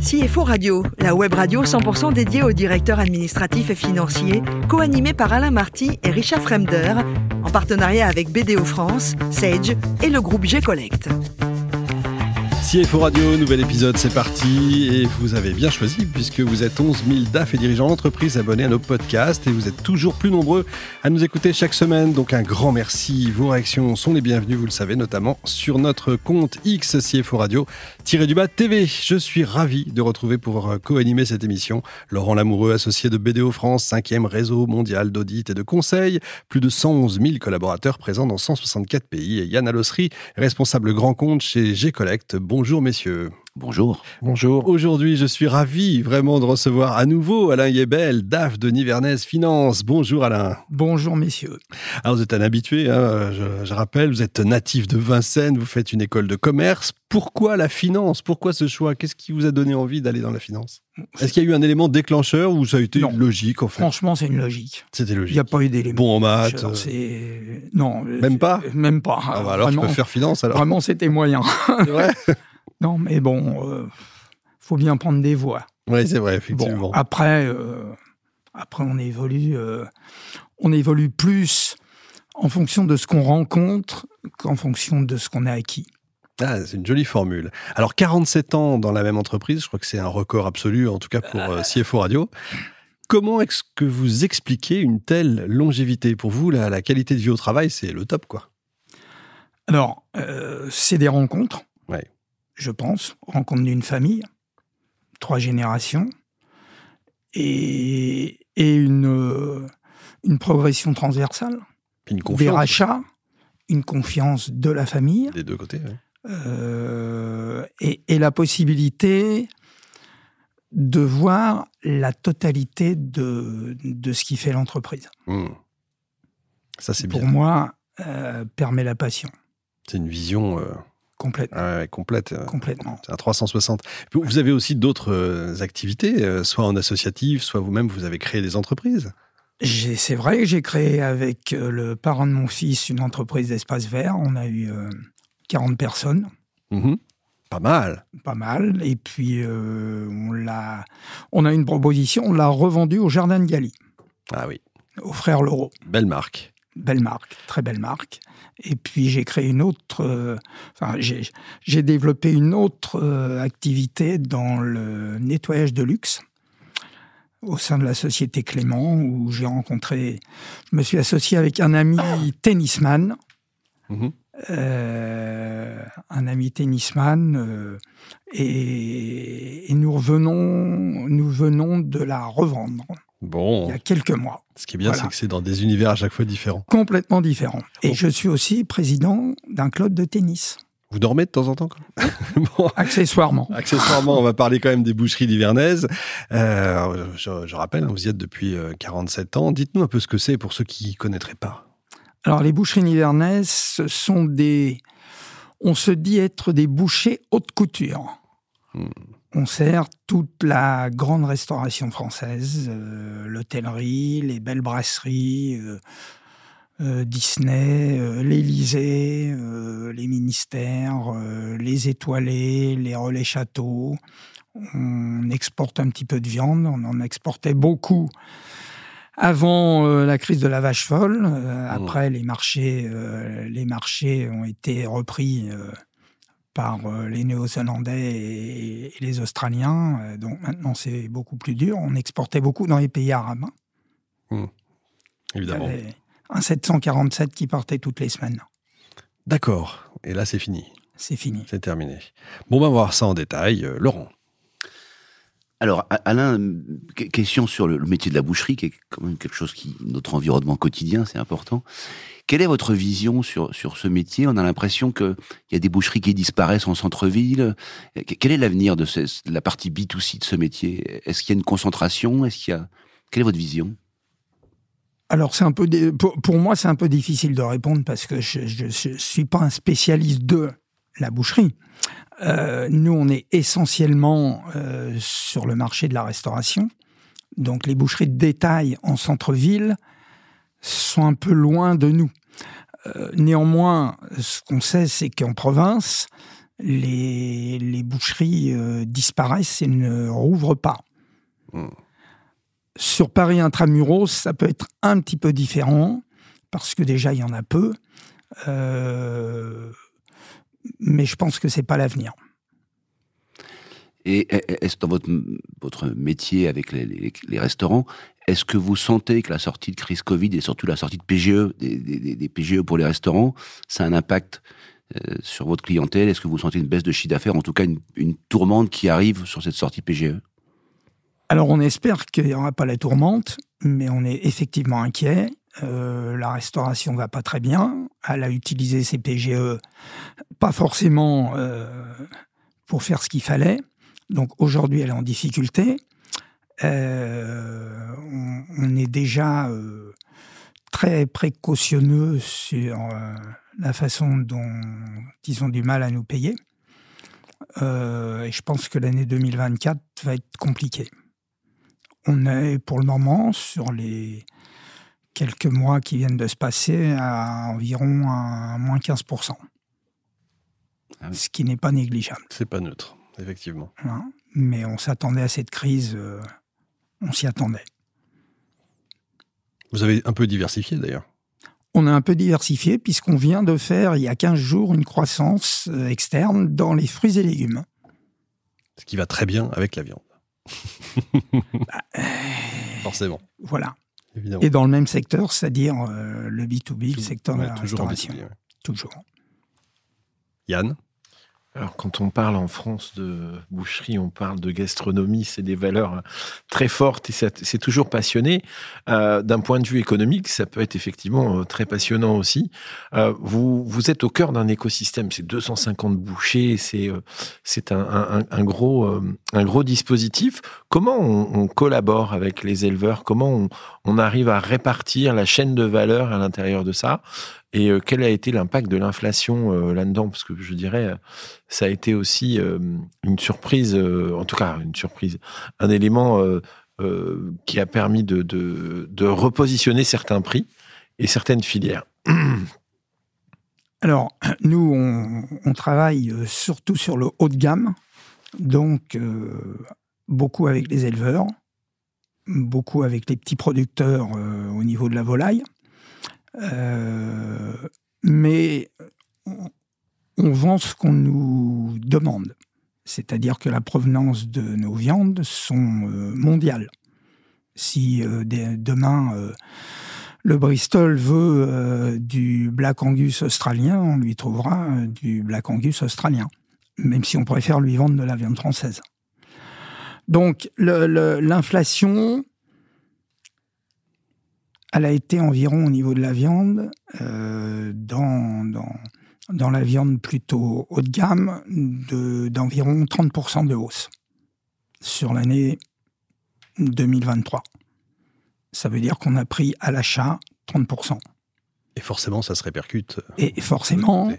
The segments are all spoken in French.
CFO Radio, la web radio 100% dédiée aux directeurs administratifs et financiers, co-animée par Alain Marty et Richard Fremder, en partenariat avec BDO France, Sage et le groupe G-Collect. CFO Radio, nouvel épisode, c'est parti. Et vous avez bien choisi puisque vous êtes 11 000 DAF et dirigeants d'entreprise abonnés à nos podcasts et vous êtes toujours plus nombreux à nous écouter chaque semaine. Donc un grand merci. Vos réactions sont les bienvenues, vous le savez, notamment sur notre compte X CFO Radio du bas TV. Je suis ravi de retrouver pour co-animer cette émission Laurent Lamoureux, associé de BDO France, cinquième réseau mondial d'audit et de conseil. Plus de 111 000 collaborateurs présents dans 164 pays. Et Yann Alossery, responsable grand compte chez G-Collect. Bonjour messieurs. Bonjour. Bonjour. Aujourd'hui, je suis ravi vraiment de recevoir à nouveau Alain Yebel, DAF de Nivernais Finance. Bonjour Alain. Bonjour messieurs. Alors vous êtes un habitué, hein, je, rappelle, vous êtes natif de Vincennes, vous faites une école de commerce. Pourquoi la finance? Pourquoi ce choix? Qu'est-ce qui vous a donné envie d'aller dans la finance? Est-ce qu'il y a eu un élément déclencheur ou ça a été une logique en fait? Franchement, c'est une logique. C'était logique. Il n'y a pas eu d'élément. Bon en maths euh, Non. Même pas? Même pas. Ah bah alors je peux faire finance alors. Vraiment, c'était moyen. C'est vrai? Non, mais bon, il euh, faut bien prendre des voies. Oui, c'est vrai, effectivement. après, euh, après, on évolue, euh, on évolue plus en fonction de ce qu'on rencontre qu'en fonction de ce qu'on a acquis. Ah, c'est une jolie formule. Alors, 47 ans dans la même entreprise, je crois que c'est un record absolu, en tout cas pour CFO Radio. Comment est-ce que vous expliquez une telle longévité? Pour vous, la, la, qualité de vie au travail, c'est le top, quoi. Alors, c'est des rencontres. Ouais je pense, rencontre d'une famille, trois générations, et, une, une progression transversale. Une confiance. Des rachats, une confiance de la famille. Des deux côtés, oui. Euh, et, la possibilité de voir la totalité de, de ce qui fait l'entreprise. Hmm. Ça, c'est bien. Pour moi, euh, permet la passion. C'est une vision. Euh, Complète. Ah complète. Euh, Complètement. C'est un 360. Vous avez aussi d'autres euh, activités, euh, soit en associatif, soit vous-même, vous avez créé des entreprises? C'est vrai que j'ai créé avec le parent de mon fils une entreprise d'espace vert. On a eu 40 personnes. Mmh Pas mal. Pas mal. Et puis, on, a, on a une proposition, on l'a revendue au Jardin de Gali. Ah oui. Au frère Laureau. Belle marque belle marque, très belle marque. Et puis j'ai créé une autre, euh, enfin j'ai développé une autre euh, activité dans le nettoyage de luxe au sein de la société Clément où j'ai rencontré, je me suis associé avec un ami tennisman, mhm. euh, un ami tennisman, et, et, nous revenons, nous venons de la revendre. Bon. Il y a quelques mois. Ce qui est bien, c'est que c'est dans des univers à chaque fois différents. Complètement différents. Et je suis aussi président d'un club de tennis. Vous dormez de temps en temps Accessoirement. Accessoirement, on va parler quand même des boucheries livernaises. Euh, je, rappelle, hein, vous y êtes depuis 47 euh, ans. Dites-nous un peu ce que c'est pour ceux qui ne connaîtraient pas. Alors, les boucheries nivernaises, ce sont des... On se dit être des bouchers haute couture. Hmm on sert toute la grande restauration française, euh, l'hôtellerie, les belles brasseries, euh, euh, Disney, l'Élysée, les ministères, les étoilés, les relais châteaux. On exporte un petit peu de viande, on en exportait beaucoup avant la crise de la vache folle. après, les marchés, les marchés ont été repris par euh, les Néo-Zélandais et, les Australiens. Euh, donc maintenant, c'est beaucoup plus dur. On exportait beaucoup dans les pays arabes. Hein. Mmh. Évidemment. un 747 qui partait toutes les semaines. D'accord. Et là, c'est fini. C'est fini. C'est terminé. Bon, on va voir ça en détail. Euh, Laurent. Alors, Alain, question sur le métier de la boucherie, qui est quand même quelque chose qui, notre environnement quotidien, c'est important. Quelle est votre vision sur, sur ce métier? On a l'impression qu'il y a des boucheries qui disparaissent en centre-ville. Quel est l'avenir de, la partie B2C de ce métier? Est-ce qu'il y a une concentration? Est-ce qu'il y a... Quelle est votre vision? Alors c'est un peu pour, moi c'est un peu difficile de répondre parce que je ne suis pas un spécialiste de la boucherie. Euh, nous on est essentiellement euh, sur le marché de la restauration, donc les boucheries de détail en centre-ville sont un peu loin de nous. Euh, néanmoins, ce qu'on sait, c'est qu'en province, les, les boucheries disparaissent et ne rouvrent pas. Hmm. Sur Paris intramuros, ça peut être un petit peu différent, parce que déjà, il y en a peu. Euh, mais je pense que c'est pas l'avenir. Et est-ce dans votre, votre métier avec les, les, restaurants, est-ce que vous sentez que la sortie de crise Covid et surtout la sortie de PGE, des, des, PGE pour les restaurants, ça a un impact euh, sur votre clientèle? Est-ce que vous sentez une baisse de chiffre d'affaires, en tout cas une, une, tourmente qui arrive sur cette sortie PGE Alors on espère qu'il n'y aura pas la tourmente, mais on est effectivement inquiet. Euh, la restauration va pas très bien. Elle a utilisé ses PGE pas forcément euh, pour faire ce qu'il fallait. Donc aujourd'hui, elle est en difficulté. Euh, on, est déjà très précautionneux sur la façon dont ils ont du mal à nous payer. et je pense que l'année 2024 va être compliquée. On est pour le moment sur les quelques mois qui viennent de se passer à environ un moins 15%. Ah ce qui n'est pas négligeable. C'est pas neutre effectivement. Hein, mais on s'attendait à cette crise, euh, on s'y attendait. Vous avez un peu diversifié d'ailleurs on a un peu diversifié puisqu'on vient de faire il y a 15 jours une croissance euh, externe dans les fruits et légumes. Ce qui va très bien avec la viande. Bah, Forcément. Voilà. Et dans le même secteur, c'est-à-dire euh, le B2B, le secteur de la restauration. Toujours. Yann? Alors quand on parle en France de boucherie, on parle de gastronomie, c'est des valeurs très fortes et c'est toujours passionné. Euh, d'un point de vue économique, ça peut être effectivement euh, très passionnant aussi. Euh, vous, vous êtes au cœur d'un écosystème, c'est 250 bouchers, c'est un, gros un gros dispositif. Comment on, collabore avec les éleveurs? Comment on, on arrive à répartir la chaîne de valeur à l'intérieur de ça? Et euh, quel a été l'impact de l'inflation euh, là-dedans? Parce que je dirais, ça a été aussi euh, une surprise, en tout cas une surprise, un élément qui a permis de, repositionner certains prix et certaines filières. Alors, nous, on, travaille surtout sur le haut de gamme, donc beaucoup avec les éleveurs, beaucoup avec les petits producteurs au niveau de la volaille. Euh, mais on vend ce qu'on nous demande. C'est-à-dire que la provenance de nos viandes sont euh, mondiales. Si euh, demain le Bristol veut du Black Angus australien, on lui trouvera du Black Angus australien, même si on préfère lui vendre de la viande française. Donc l'inflation elle a été environ au niveau de la viande, euh, dans, dans, dans, la viande plutôt haut de gamme, d'environ 30% de hausse sur l'année 2023. Ça veut dire qu'on a pris à l'achat 30%. Et forcément, ça se répercute. Et forcément,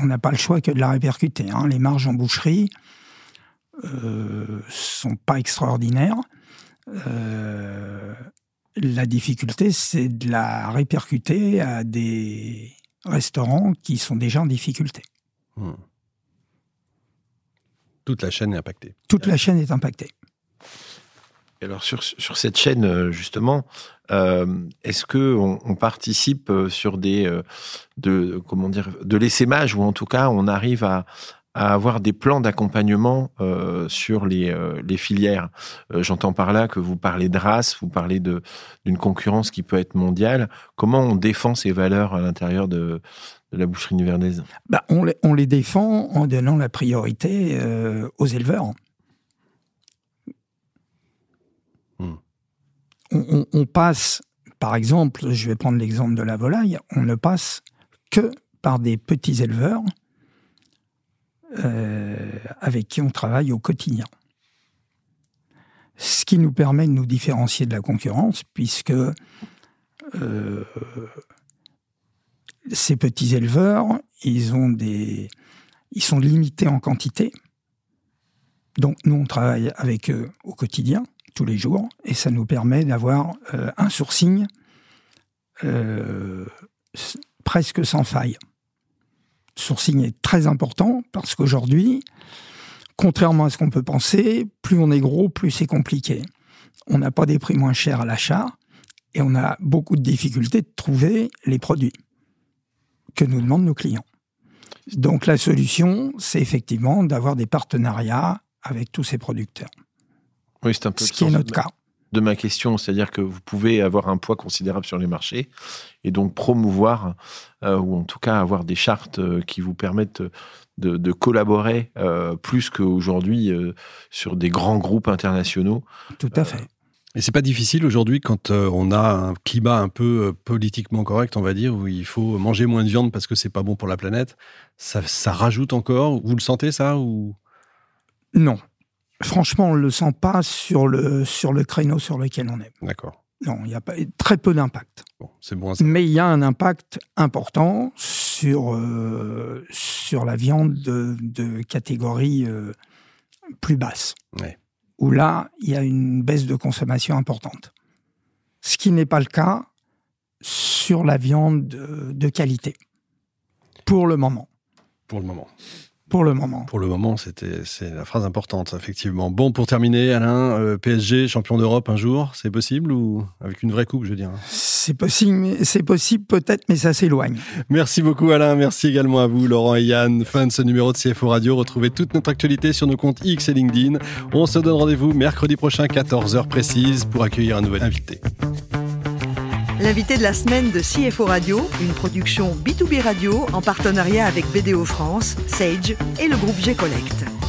on n'a pas le choix que de la répercuter. Hein. Les marges en boucherie euh, sont pas extraordinaires. Euh, la difficulté, c'est de la répercuter à des restaurants qui sont déjà en difficulté. Hmm. Toute la chaîne est impactée. Toute la chaîne est impactée. Alors sur, sur cette chaîne euh, justement, euh, est-ce que on, participe euh, sur des de comment dire de l'essaimage ou en tout cas on arrive à, à avoir des plans d'accompagnement euh, sur les, euh, les filières. Euh, j'entends par là que vous parlez de race, vous parlez de d'une concurrence qui peut être mondiale. Comment on défend ces valeurs à l'intérieur de, de, la boucherie nivernaise? Bah, on, les, on les défend en donnant la priorité aux éleveurs. Hmm. On, on passe, par exemple, je vais prendre l'exemple de la volaille, on ne passe que par des petits éleveurs euh, avec qui on travaille au quotidien. Ce qui nous permet de nous différencier de la concurrence, puisque euh, ces petits éleveurs, ils, ont des, ils sont limités en quantité. Donc nous, on travaille avec eux au quotidien, tous les jours, et ça nous permet d'avoir euh, un sourcing presque sans faille. Sourcing est très important parce qu'aujourd'hui, contrairement à ce qu'on peut penser, plus on est gros, plus c'est compliqué. On n'a pas des prix moins chers à l'achat et on a beaucoup de difficultés de trouver les produits que nous demandent nos clients. Donc la solution, c'est effectivement d'avoir des partenariats avec tous ces producteurs. Oui, c'est un peu ce qui est notre cas de ma question, c'est-à-dire que vous pouvez avoir un poids considérable sur les marchés et donc promouvoir euh, ou en tout cas avoir des chartes euh, qui vous permettent de, collaborer euh, plus qu'aujourd'hui sur des grands groupes internationaux. Tout à fait. Et c'est pas difficile aujourd'hui quand on a un climat un peu politiquement correct, on va dire, où il faut manger moins de viande parce que c'est pas bon pour la planète. Ça, ça rajoute encore. Vous le sentez ça ou? Non, Franchement, on ne le sent pas sur le, sur le créneau sur lequel on est. D'accord. Non, il y a pas, très peu d'impact. Bon, c'est bon. Mais il y a un impact important sur, euh, sur la viande de, de catégorie euh, plus basse. Où là, il y a une baisse de consommation importante. Ce qui n'est pas le cas sur la viande de, de qualité. Pour le moment. Pour le moment. Pour le moment. Pour le moment, c'était c'est la phrase importante, effectivement. Bon, pour terminer, Alain, euh, PSG champion d'Europe un jour, c'est possible ou avec une vraie coupe, je veux dire? C'est possible, c'est possible peut-être, mais ça s'éloigne. Merci beaucoup, Alain. Merci également à vous, Laurent et Yann. Fin de ce numéro de CFO Radio. Retrouvez toute notre actualité sur nos comptes X et LinkedIn. On se donne rendez-vous mercredi prochain, 14h précise, pour accueillir un nouvel invité. L'invité de la semaine de CFO Radio, une production B2B Radio en partenariat avec BDO France, Sage et le groupe G-Collect.